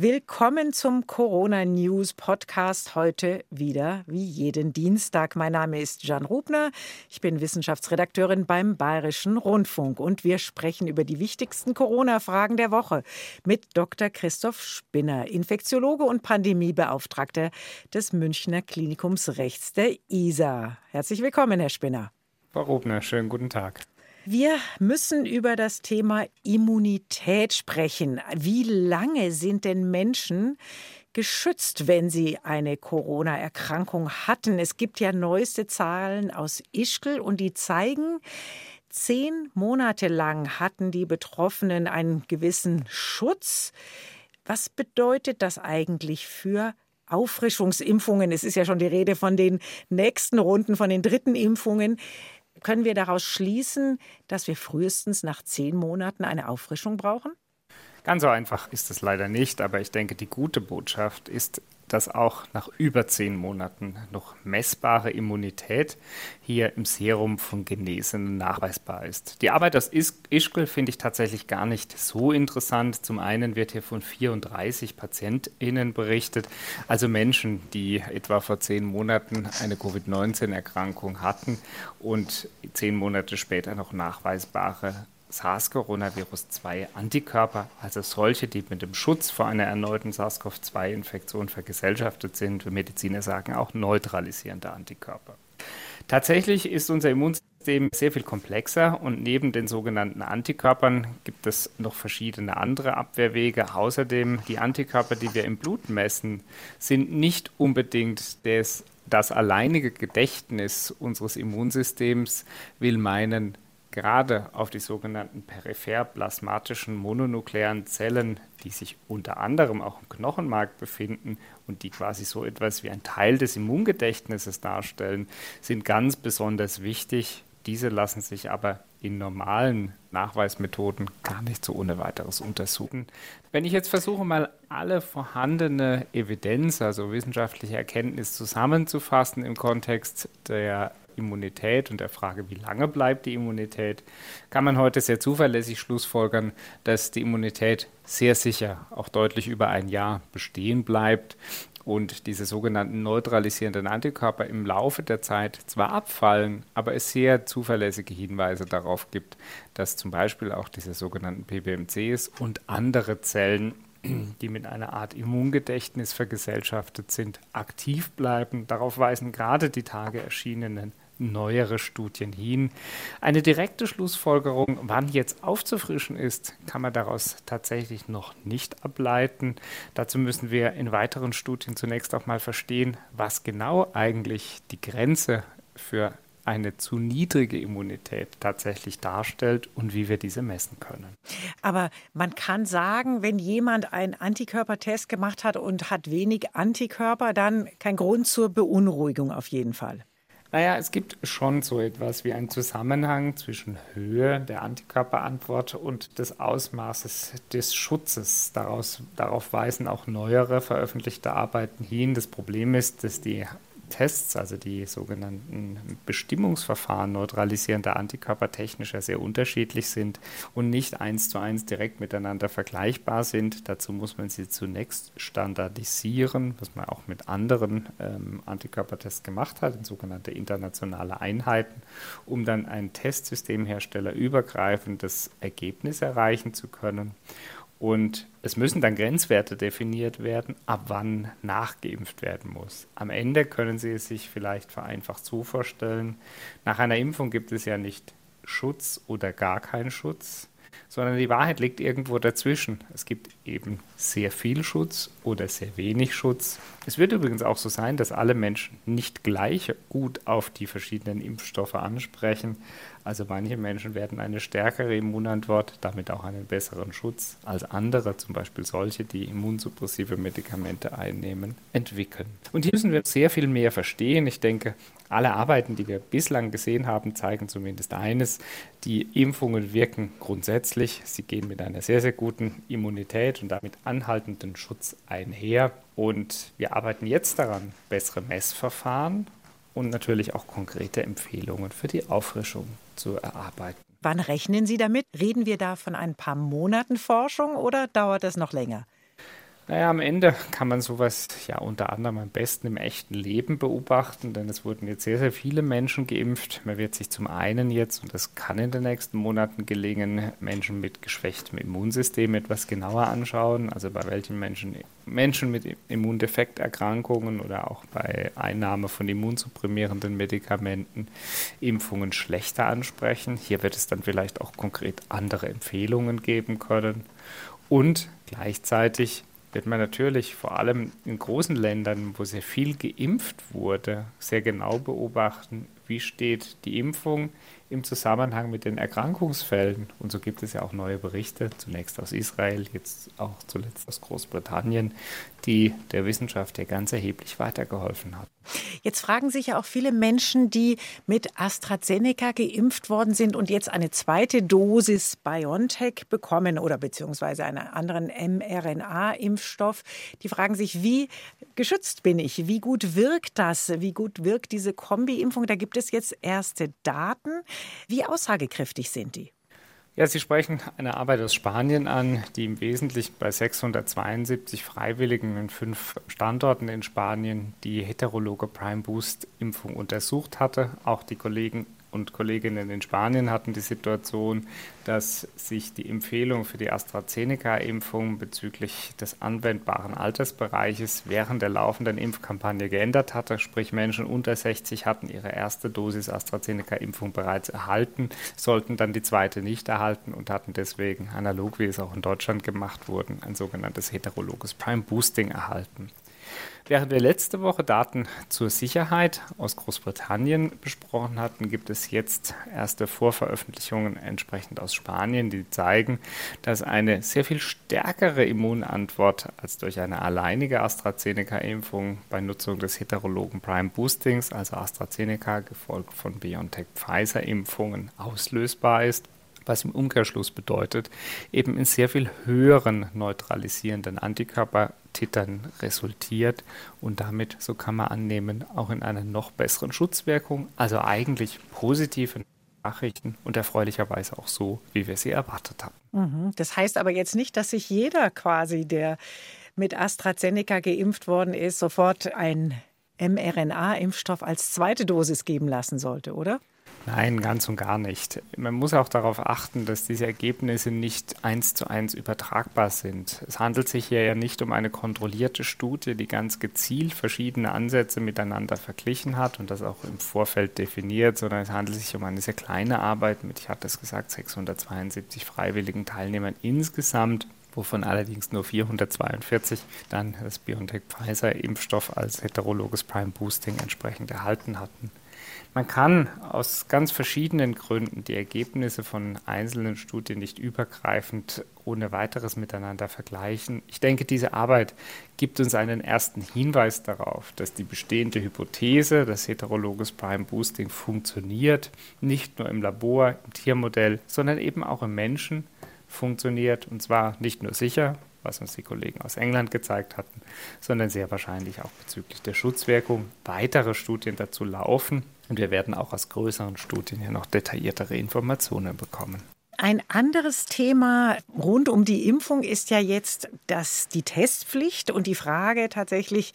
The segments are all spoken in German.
Willkommen zum Corona News Podcast. Heute wieder wie jeden Dienstag. Mein Name ist Jan Rubner. Ich bin Wissenschaftsredakteurin beim Bayerischen Rundfunk und wir sprechen über die wichtigsten Corona-Fragen der Woche mit Dr. Christoph Spinner, Infektiologe und Pandemiebeauftragter des Münchner Klinikums Rechts der ISA. Herzlich willkommen, Herr Spinner. Frau Rubner, schönen guten Tag. Wir müssen über das Thema Immunität sprechen. Wie lange sind denn Menschen geschützt, wenn sie eine Corona-Erkrankung hatten? Es gibt ja neueste Zahlen aus Ischgl und die zeigen, zehn Monate lang hatten die Betroffenen einen gewissen Schutz. Was bedeutet das eigentlich für Auffrischungsimpfungen? Es ist ja schon die Rede von den nächsten Runden, von den dritten Impfungen. Können wir daraus schließen, dass wir frühestens nach zehn Monaten eine Auffrischung brauchen? Ganz so einfach ist es leider nicht, aber ich denke, die gute Botschaft ist, dass auch nach über zehn Monaten noch messbare Immunität hier im Serum von Genesenen nachweisbar ist. Die Arbeit aus Ischgl finde ich tatsächlich gar nicht so interessant. Zum einen wird hier von 34 PatientInnen berichtet, also Menschen, die etwa vor zehn Monaten eine Covid-19-Erkrankung hatten und zehn Monate später noch nachweisbare SARS-Coronavirus-2-Antikörper, also solche, die mit dem Schutz vor einer erneuten SARS-CoV-2-Infektion vergesellschaftet sind, wie Mediziner sagen, auch neutralisierende Antikörper. Tatsächlich ist unser Immunsystem sehr viel komplexer und neben den sogenannten Antikörpern gibt es noch verschiedene andere Abwehrwege. Außerdem die Antikörper, die wir im Blut messen, sind nicht unbedingt des, das alleinige Gedächtnis unseres Immunsystems, will meinen, gerade auf die sogenannten peripher-plasmatischen mononuklearen Zellen, die sich unter anderem auch im Knochenmark befinden und die quasi so etwas wie ein Teil des Immungedächtnisses darstellen, sind ganz besonders wichtig. Diese lassen sich aber in normalen Nachweismethoden gar nicht so ohne weiteres untersuchen. Wenn ich jetzt versuche, mal alle vorhandene Evidenz, also wissenschaftliche Erkenntnis zusammenzufassen im Kontext der Immunität und der Frage, wie lange bleibt die Immunität, kann man heute sehr zuverlässig schlussfolgern, dass die Immunität sehr sicher auch deutlich über ein Jahr bestehen bleibt und diese sogenannten neutralisierenden Antikörper im Laufe der Zeit zwar abfallen, aber es sehr zuverlässige Hinweise darauf gibt, dass zum Beispiel auch diese sogenannten PBMCs und andere Zellen die mit einer Art Immungedächtnis vergesellschaftet sind, aktiv bleiben. Darauf weisen gerade die Tage erschienenen neuere Studien hin. Eine direkte Schlussfolgerung, wann jetzt aufzufrischen ist, kann man daraus tatsächlich noch nicht ableiten. Dazu müssen wir in weiteren Studien zunächst auch mal verstehen, was genau eigentlich die Grenze für eine zu niedrige Immunität tatsächlich darstellt und wie wir diese messen können. Aber man kann sagen, wenn jemand einen Antikörpertest gemacht hat und hat wenig Antikörper, dann kein Grund zur Beunruhigung auf jeden Fall. Naja, es gibt schon so etwas wie einen Zusammenhang zwischen Höhe der Antikörperantwort und des Ausmaßes des Schutzes. Daraus, darauf weisen auch neuere veröffentlichte Arbeiten hin. Das Problem ist, dass die Tests, also die sogenannten Bestimmungsverfahren neutralisierender Antikörper technischer sehr unterschiedlich sind und nicht eins zu eins direkt miteinander vergleichbar sind. Dazu muss man sie zunächst standardisieren, was man auch mit anderen ähm, Antikörpertests gemacht hat, in sogenannte internationale Einheiten, um dann ein Testsystemhersteller übergreifendes Ergebnis erreichen zu können. Und es müssen dann Grenzwerte definiert werden, ab wann nachgeimpft werden muss. Am Ende können Sie es sich vielleicht vereinfacht so vorstellen, nach einer Impfung gibt es ja nicht Schutz oder gar keinen Schutz, sondern die Wahrheit liegt irgendwo dazwischen. Es gibt eben sehr viel Schutz oder sehr wenig Schutz. Es wird übrigens auch so sein, dass alle Menschen nicht gleich gut auf die verschiedenen Impfstoffe ansprechen. Also manche Menschen werden eine stärkere Immunantwort, damit auch einen besseren Schutz als andere, zum Beispiel solche, die immunsuppressive Medikamente einnehmen, entwickeln. Und hier müssen wir sehr viel mehr verstehen. Ich denke, alle Arbeiten, die wir bislang gesehen haben, zeigen zumindest eines. Die Impfungen wirken grundsätzlich. Sie gehen mit einer sehr, sehr guten Immunität und damit anhaltenden Schutz einher. Und wir arbeiten jetzt daran, bessere Messverfahren und natürlich auch konkrete Empfehlungen für die Auffrischung zu erarbeiten. Wann rechnen Sie damit? Reden wir da von ein paar Monaten Forschung oder dauert das noch länger? Naja, am Ende kann man sowas ja unter anderem am besten im echten Leben beobachten, denn es wurden jetzt sehr, sehr viele Menschen geimpft. Man wird sich zum einen jetzt, und das kann in den nächsten Monaten gelingen, Menschen mit geschwächtem Immunsystem etwas genauer anschauen, also bei welchen Menschen Menschen mit Immundefekterkrankungen oder auch bei Einnahme von immunsupprimierenden Medikamenten Impfungen schlechter ansprechen. Hier wird es dann vielleicht auch konkret andere Empfehlungen geben können. Und gleichzeitig wird man natürlich vor allem in großen Ländern, wo sehr viel geimpft wurde, sehr genau beobachten, wie steht die Impfung im Zusammenhang mit den Erkrankungsfällen. Und so gibt es ja auch neue Berichte, zunächst aus Israel, jetzt auch zuletzt aus Großbritannien, die der Wissenschaft ja ganz erheblich weitergeholfen hat. Jetzt fragen sich ja auch viele Menschen, die mit AstraZeneca geimpft worden sind und jetzt eine zweite Dosis BioNTech bekommen oder beziehungsweise einen anderen mRNA-Impfstoff. Die fragen sich, wie geschützt bin ich? Wie gut wirkt das? Wie gut wirkt diese Kombi-Impfung? Da gibt es jetzt erste Daten. Wie aussagekräftig sind die? Ja, Sie sprechen eine Arbeit aus Spanien an, die im Wesentlichen bei 672 Freiwilligen in fünf Standorten in Spanien die heterologe Prime Boost Impfung untersucht hatte. Auch die Kollegen und Kolleginnen in Spanien hatten die Situation, dass sich die Empfehlung für die AstraZeneca-Impfung bezüglich des anwendbaren Altersbereiches während der laufenden Impfkampagne geändert hatte. Sprich, Menschen unter 60 hatten ihre erste Dosis AstraZeneca-Impfung bereits erhalten, sollten dann die zweite nicht erhalten und hatten deswegen, analog wie es auch in Deutschland gemacht wurde, ein sogenanntes heterologes Prime Boosting erhalten. Während wir letzte Woche Daten zur Sicherheit aus Großbritannien besprochen hatten, gibt es jetzt erste Vorveröffentlichungen entsprechend aus Spanien, die zeigen, dass eine sehr viel stärkere Immunantwort als durch eine alleinige AstraZeneca-Impfung bei Nutzung des heterologen Prime Boostings, also AstraZeneca gefolgt von BioNTech Pfizer-Impfungen, auslösbar ist was im Umkehrschluss bedeutet, eben in sehr viel höheren neutralisierenden Antikörpertitern resultiert und damit, so kann man annehmen, auch in einer noch besseren Schutzwirkung, also eigentlich positive Nachrichten und erfreulicherweise auch so, wie wir sie erwartet haben. Mhm. Das heißt aber jetzt nicht, dass sich jeder quasi, der mit AstraZeneca geimpft worden ist, sofort ein mRNA-Impfstoff als zweite Dosis geben lassen sollte, oder? Nein, ganz und gar nicht. Man muss auch darauf achten, dass diese Ergebnisse nicht eins zu eins übertragbar sind. Es handelt sich hier ja nicht um eine kontrollierte Studie, die ganz gezielt verschiedene Ansätze miteinander verglichen hat und das auch im Vorfeld definiert, sondern es handelt sich um eine sehr kleine Arbeit mit, ich hatte es gesagt, 672 freiwilligen Teilnehmern insgesamt wovon allerdings nur 442 dann das BioNTech-Pfizer-Impfstoff als heterologes Prime Boosting entsprechend erhalten hatten. Man kann aus ganz verschiedenen Gründen die Ergebnisse von einzelnen Studien nicht übergreifend ohne weiteres miteinander vergleichen. Ich denke, diese Arbeit gibt uns einen ersten Hinweis darauf, dass die bestehende Hypothese, dass heterologes Prime Boosting funktioniert, nicht nur im Labor, im Tiermodell, sondern eben auch im Menschen funktioniert und zwar nicht nur sicher, was uns die Kollegen aus England gezeigt hatten, sondern sehr wahrscheinlich auch bezüglich der Schutzwirkung weitere Studien dazu laufen. Und wir werden auch aus größeren Studien hier noch detailliertere Informationen bekommen. Ein anderes Thema rund um die Impfung ist ja jetzt dass die Testpflicht und die Frage tatsächlich,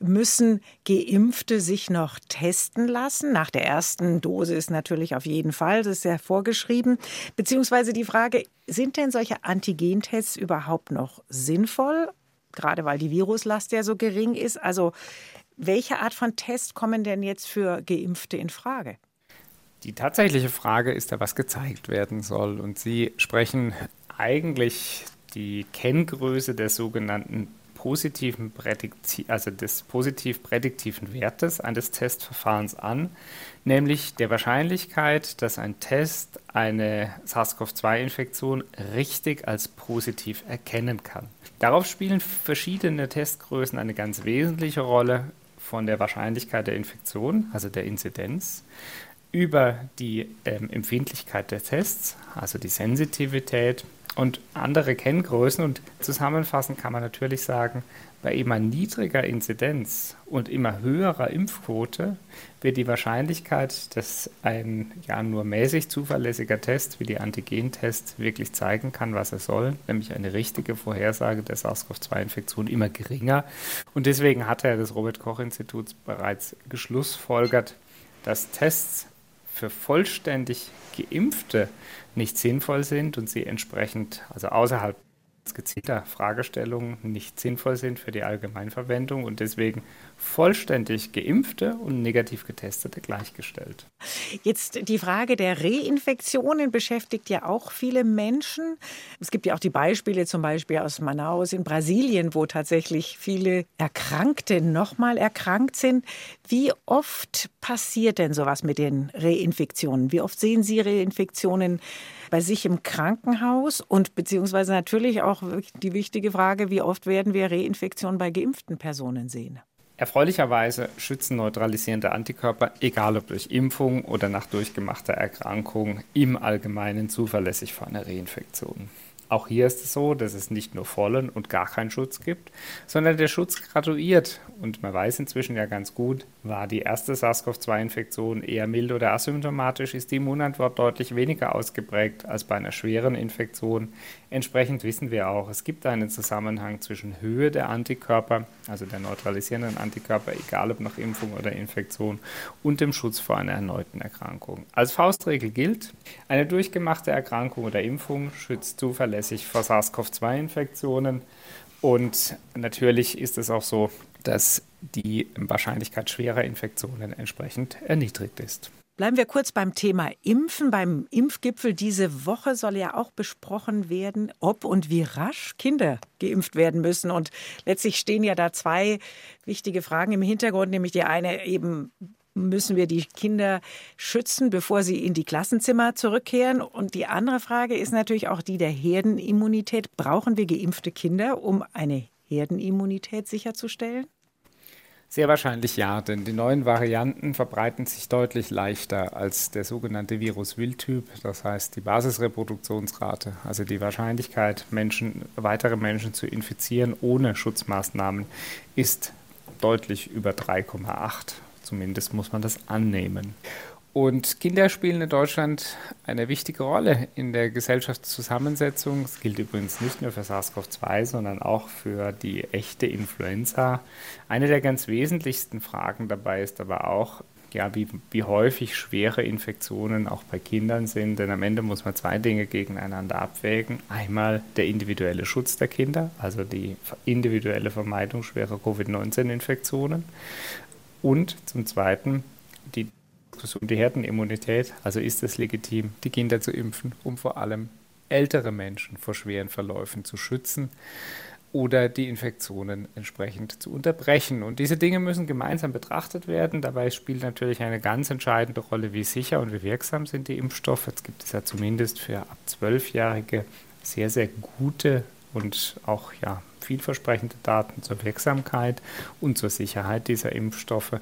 müssen Geimpfte sich noch testen lassen? Nach der ersten Dosis natürlich auf jeden Fall, das ist ja vorgeschrieben. Beziehungsweise die Frage, sind denn solche Antigentests überhaupt noch sinnvoll? Gerade weil die Viruslast ja so gering ist. Also welche Art von Test kommen denn jetzt für Geimpfte in Frage? Die tatsächliche Frage ist ja, was gezeigt werden soll. Und Sie sprechen eigentlich die Kenngröße der sogenannten positiven Prädikti also des positiv prädiktiven Wertes eines Testverfahrens an, nämlich der Wahrscheinlichkeit, dass ein Test eine SARS-CoV-2-Infektion richtig als positiv erkennen kann. Darauf spielen verschiedene Testgrößen eine ganz wesentliche Rolle von der Wahrscheinlichkeit der Infektion, also der Inzidenz, über die ähm, Empfindlichkeit der Tests, also die Sensitivität und andere Kenngrößen. Und zusammenfassend kann man natürlich sagen, bei immer niedriger Inzidenz und immer höherer Impfquote wird die Wahrscheinlichkeit, dass ein ja nur mäßig zuverlässiger Test wie die Antigentest wirklich zeigen kann, was er soll, nämlich eine richtige Vorhersage der SARS-CoV-2-Infektion immer geringer. Und deswegen hat er das Robert Koch Instituts bereits geschlussfolgert, dass Tests für vollständig Geimpfte nicht sinnvoll sind und sie entsprechend, also außerhalb gezielter Fragestellungen nicht sinnvoll sind für die Allgemeinverwendung und deswegen vollständig geimpfte und negativ getestete gleichgestellt. Jetzt die Frage der Reinfektionen beschäftigt ja auch viele Menschen. Es gibt ja auch die Beispiele zum Beispiel aus Manaus in Brasilien, wo tatsächlich viele Erkrankte nochmal erkrankt sind. Wie oft passiert denn sowas mit den Reinfektionen? Wie oft sehen Sie Reinfektionen bei sich im Krankenhaus? Und beziehungsweise natürlich auch die wichtige Frage, wie oft werden wir Reinfektionen bei geimpften Personen sehen? Erfreulicherweise schützen neutralisierende Antikörper, egal ob durch Impfung oder nach durchgemachter Erkrankung, im Allgemeinen zuverlässig vor einer Reinfektion. Auch hier ist es so, dass es nicht nur vollen und gar keinen Schutz gibt, sondern der Schutz graduiert. Und man weiß inzwischen ja ganz gut, war die erste SARS-CoV-2-Infektion eher mild oder asymptomatisch, ist die Immunantwort deutlich weniger ausgeprägt als bei einer schweren Infektion. Entsprechend wissen wir auch, es gibt einen Zusammenhang zwischen Höhe der Antikörper, also der neutralisierenden Antikörper, egal ob nach Impfung oder Infektion, und dem Schutz vor einer erneuten Erkrankung. Als Faustregel gilt, eine durchgemachte Erkrankung oder Impfung schützt zuverlässig vor SARS-CoV-2-Infektionen. Und natürlich ist es auch so, dass die Wahrscheinlichkeit schwerer Infektionen entsprechend erniedrigt ist. Bleiben wir kurz beim Thema Impfen. Beim Impfgipfel diese Woche soll ja auch besprochen werden, ob und wie rasch Kinder geimpft werden müssen. Und letztlich stehen ja da zwei wichtige Fragen im Hintergrund, nämlich die eine eben, müssen wir die Kinder schützen, bevor sie in die Klassenzimmer zurückkehren? Und die andere Frage ist natürlich auch die der Herdenimmunität. Brauchen wir geimpfte Kinder, um eine Herdenimmunität sicherzustellen? Sehr wahrscheinlich ja, denn die neuen Varianten verbreiten sich deutlich leichter als der sogenannte Virus-Wildtyp, das heißt die Basisreproduktionsrate, also die Wahrscheinlichkeit, Menschen, weitere Menschen zu infizieren ohne Schutzmaßnahmen, ist deutlich über 3,8. Zumindest muss man das annehmen. Und Kinder spielen in Deutschland eine wichtige Rolle in der Gesellschaftszusammensetzung. Das gilt übrigens nicht nur für SARS-CoV-2, sondern auch für die echte Influenza. Eine der ganz wesentlichsten Fragen dabei ist aber auch, ja, wie, wie häufig schwere Infektionen auch bei Kindern sind. Denn am Ende muss man zwei Dinge gegeneinander abwägen. Einmal der individuelle Schutz der Kinder, also die individuelle Vermeidung schwerer Covid-19-Infektionen. Und zum Zweiten die um die Herdenimmunität. Also ist es legitim, die Kinder zu impfen, um vor allem ältere Menschen vor schweren Verläufen zu schützen oder die Infektionen entsprechend zu unterbrechen. Und diese Dinge müssen gemeinsam betrachtet werden. Dabei spielt natürlich eine ganz entscheidende Rolle, wie sicher und wie wirksam sind die Impfstoffe. Jetzt gibt es ja zumindest für ab zwölfjährige sehr, sehr gute und auch ja, vielversprechende Daten zur Wirksamkeit und zur Sicherheit dieser Impfstoffe.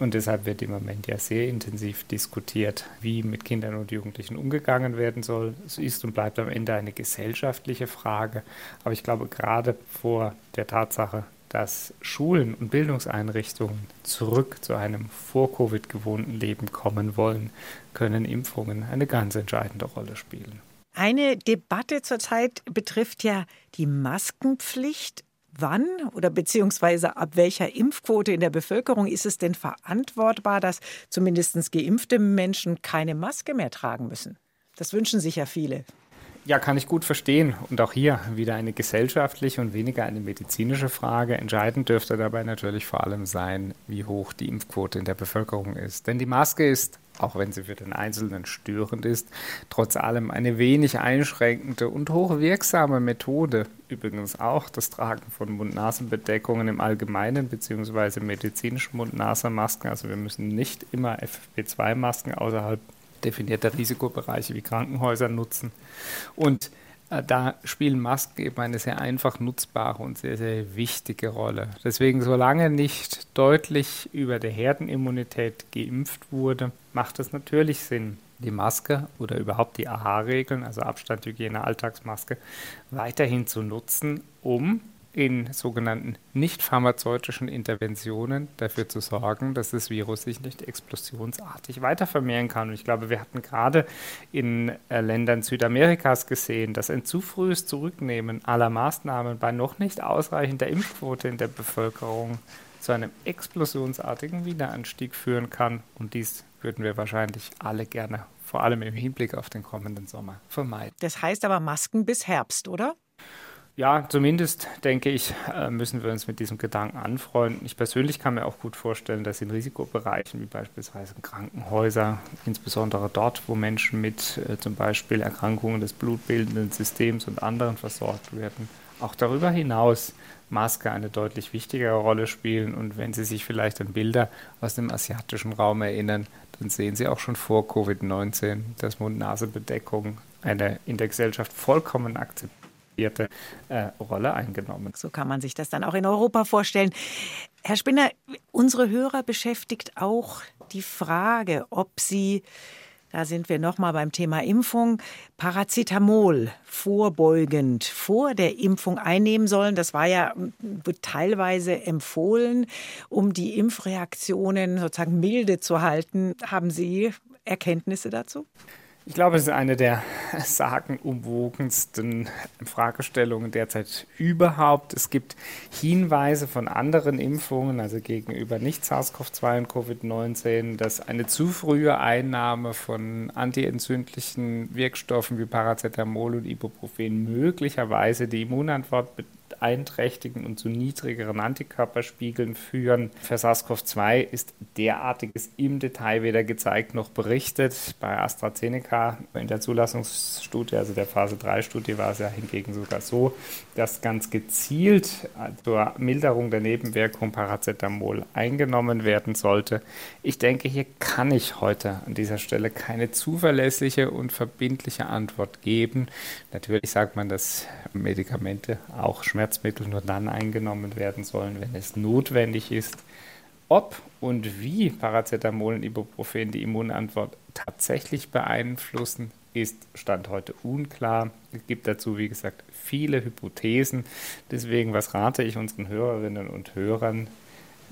Und deshalb wird im Moment ja sehr intensiv diskutiert, wie mit Kindern und Jugendlichen umgegangen werden soll. Es ist und bleibt am Ende eine gesellschaftliche Frage. Aber ich glaube, gerade vor der Tatsache, dass Schulen und Bildungseinrichtungen zurück zu einem vor Covid gewohnten Leben kommen wollen, können Impfungen eine ganz entscheidende Rolle spielen. Eine Debatte zurzeit betrifft ja die Maskenpflicht wann oder beziehungsweise ab welcher Impfquote in der Bevölkerung ist es denn verantwortbar, dass zumindest geimpfte Menschen keine Maske mehr tragen müssen? Das wünschen sich ja viele. Ja, kann ich gut verstehen. Und auch hier wieder eine gesellschaftliche und weniger eine medizinische Frage. Entscheidend dürfte dabei natürlich vor allem sein, wie hoch die Impfquote in der Bevölkerung ist. Denn die Maske ist auch wenn sie für den Einzelnen störend ist, trotz allem eine wenig einschränkende und hochwirksame Methode. Übrigens auch das Tragen von Mund-Nasen-Bedeckungen im Allgemeinen beziehungsweise medizinischen Mund-Nasen-Masken. Also wir müssen nicht immer FFP2-Masken außerhalb definierter Risikobereiche wie Krankenhäuser nutzen. Und äh, da spielen Masken eben eine sehr einfach nutzbare und sehr, sehr wichtige Rolle. Deswegen, solange nicht deutlich über der Herdenimmunität geimpft wurde, macht es natürlich Sinn, die Maske oder überhaupt die AHA-Regeln, also Abstand, Hygiene, Alltagsmaske, weiterhin zu nutzen, um in sogenannten nicht pharmazeutischen Interventionen dafür zu sorgen, dass das Virus sich nicht explosionsartig weiter vermehren kann. Und ich glaube, wir hatten gerade in äh, Ländern Südamerikas gesehen, dass ein zu frühes Zurücknehmen aller Maßnahmen bei noch nicht ausreichender Impfquote in der Bevölkerung zu einem explosionsartigen Wiederanstieg führen kann. Und dies würden wir wahrscheinlich alle gerne, vor allem im Hinblick auf den kommenden Sommer, vermeiden. Das heißt aber Masken bis Herbst, oder? Ja, zumindest denke ich, äh, müssen wir uns mit diesem Gedanken anfreunden. Ich persönlich kann mir auch gut vorstellen, dass in Risikobereichen wie beispielsweise Krankenhäuser, insbesondere dort, wo Menschen mit äh, zum Beispiel Erkrankungen des blutbildenden Systems und anderen versorgt werden, auch darüber hinaus Maske eine deutlich wichtigere Rolle spielen. Und wenn Sie sich vielleicht an Bilder aus dem asiatischen Raum erinnern, dann sehen Sie auch schon vor Covid-19, dass Mund-Nase-Bedeckung eine in der Gesellschaft vollkommen akzeptierte äh, Rolle eingenommen. So kann man sich das dann auch in Europa vorstellen. Herr Spinner, unsere Hörer beschäftigt auch die Frage, ob sie da sind wir nochmal beim Thema Impfung. Paracetamol vorbeugend vor der Impfung einnehmen sollen. Das war ja teilweise empfohlen, um die Impfreaktionen sozusagen milde zu halten. Haben Sie Erkenntnisse dazu? Ich glaube, es ist eine der sagenumwogensten Fragestellungen derzeit überhaupt. Es gibt Hinweise von anderen Impfungen, also gegenüber nicht SARS-CoV-2 und Covid-19, dass eine zu frühe Einnahme von antientzündlichen Wirkstoffen wie Paracetamol und Ibuprofen möglicherweise die Immunantwort beeinträchtigen und zu niedrigeren Antikörperspiegeln führen. Für SARS-CoV-2 ist derartiges im Detail weder gezeigt noch berichtet. Bei AstraZeneca in der Zulassungsstudie, also der Phase 3-Studie, war es ja hingegen sogar so, dass ganz gezielt zur Milderung der Nebenwirkung Paracetamol eingenommen werden sollte. Ich denke, hier kann ich heute an dieser Stelle keine zuverlässige und verbindliche Antwort geben. Natürlich sagt man, dass Medikamente auch schmerzhaft Schmerzmittel nur dann eingenommen werden sollen, wenn es notwendig ist. Ob und wie Paracetamol und Ibuprofen die Immunantwort tatsächlich beeinflussen, ist Stand heute unklar. Es gibt dazu, wie gesagt, viele Hypothesen. Deswegen, was rate ich unseren Hörerinnen und Hörern?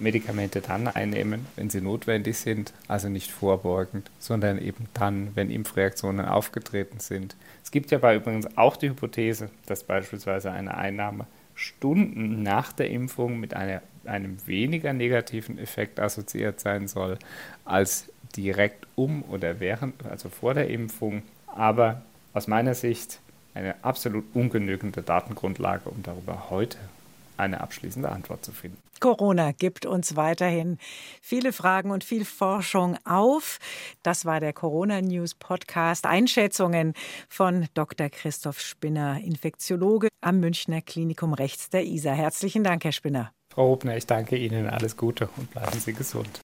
Medikamente dann einnehmen, wenn sie notwendig sind, also nicht vorbeugend, sondern eben dann, wenn Impfreaktionen aufgetreten sind. Es gibt ja bei übrigens auch die Hypothese, dass beispielsweise eine Einnahme Stunden nach der Impfung mit einer, einem weniger negativen Effekt assoziiert sein soll als direkt um oder während, also vor der Impfung. Aber aus meiner Sicht eine absolut ungenügende Datengrundlage, um darüber heute eine abschließende Antwort zu finden. Corona gibt uns weiterhin viele Fragen und viel Forschung auf. Das war der Corona News Podcast. Einschätzungen von Dr. Christoph Spinner, Infektiologe am Münchner Klinikum Rechts der ISA. Herzlichen Dank, Herr Spinner. Frau Hubner, ich danke Ihnen. Alles Gute und bleiben Sie gesund.